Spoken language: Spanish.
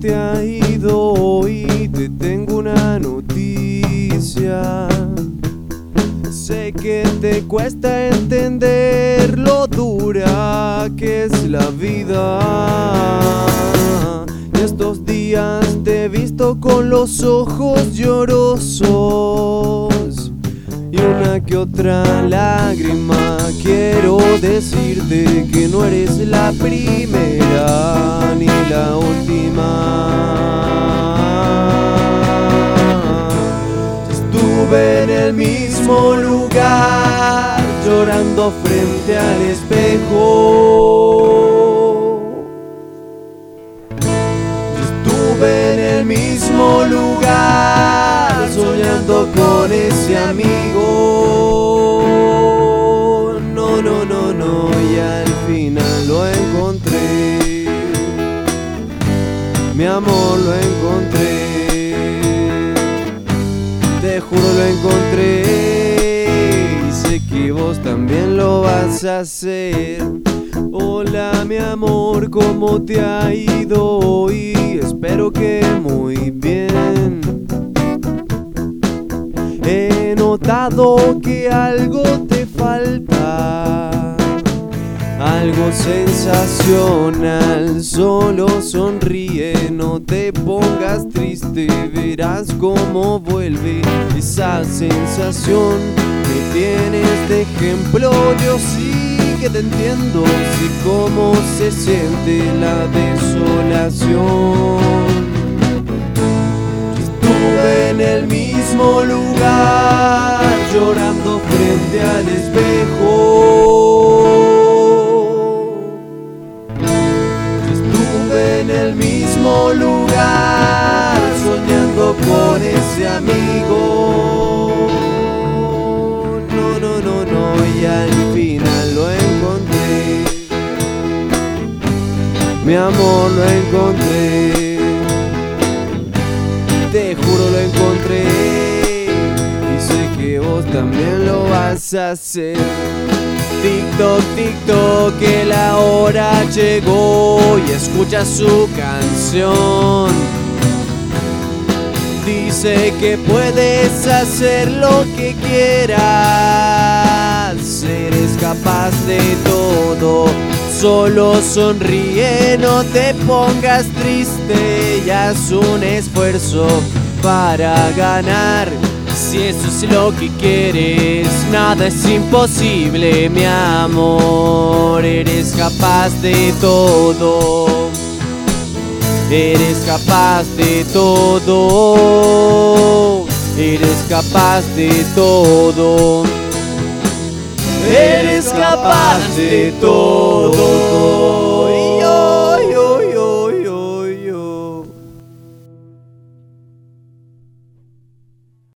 te ha ido hoy? Te tengo una noticia. Te cuesta entender lo dura que es la vida. Y estos días te he visto con los ojos llorosos y una que otra lágrima. Quiero decirte que no eres la primera ni la última. Mismo lugar llorando frente al espejo. Estuve en el mismo lugar soñando con ese amigo. No, no, no, no, y al final lo encontré. Mi amor lo encontré. Juro lo encontré. Y sé que vos también lo vas a hacer. Hola mi amor, ¿cómo te ha ido hoy? Espero que muy bien. He notado que algo te falta, algo sensacional. Solo sonríe, no te pongas triste, verás cómo vuelve esa sensación que tienes de ejemplo. Yo sí que te entiendo, sé cómo se siente la desolación. Estuve en el mismo lugar llorando frente al espejo. En el mismo lugar soñando con ese amigo. No, no, no, no, y al final lo encontré. Mi amor lo encontré. Te juro lo encontré que vos también lo vas a hacer. TikTok, TikTok, que la hora llegó y escucha su canción. Dice que puedes hacer lo que quieras, eres capaz de todo. Solo sonríe, no te pongas triste y haz un esfuerzo para ganar. Si eso es lo que quieres, nada es imposible, mi amor. Eres capaz de todo. Eres capaz de todo. Eres capaz de todo. Eres capaz de todo.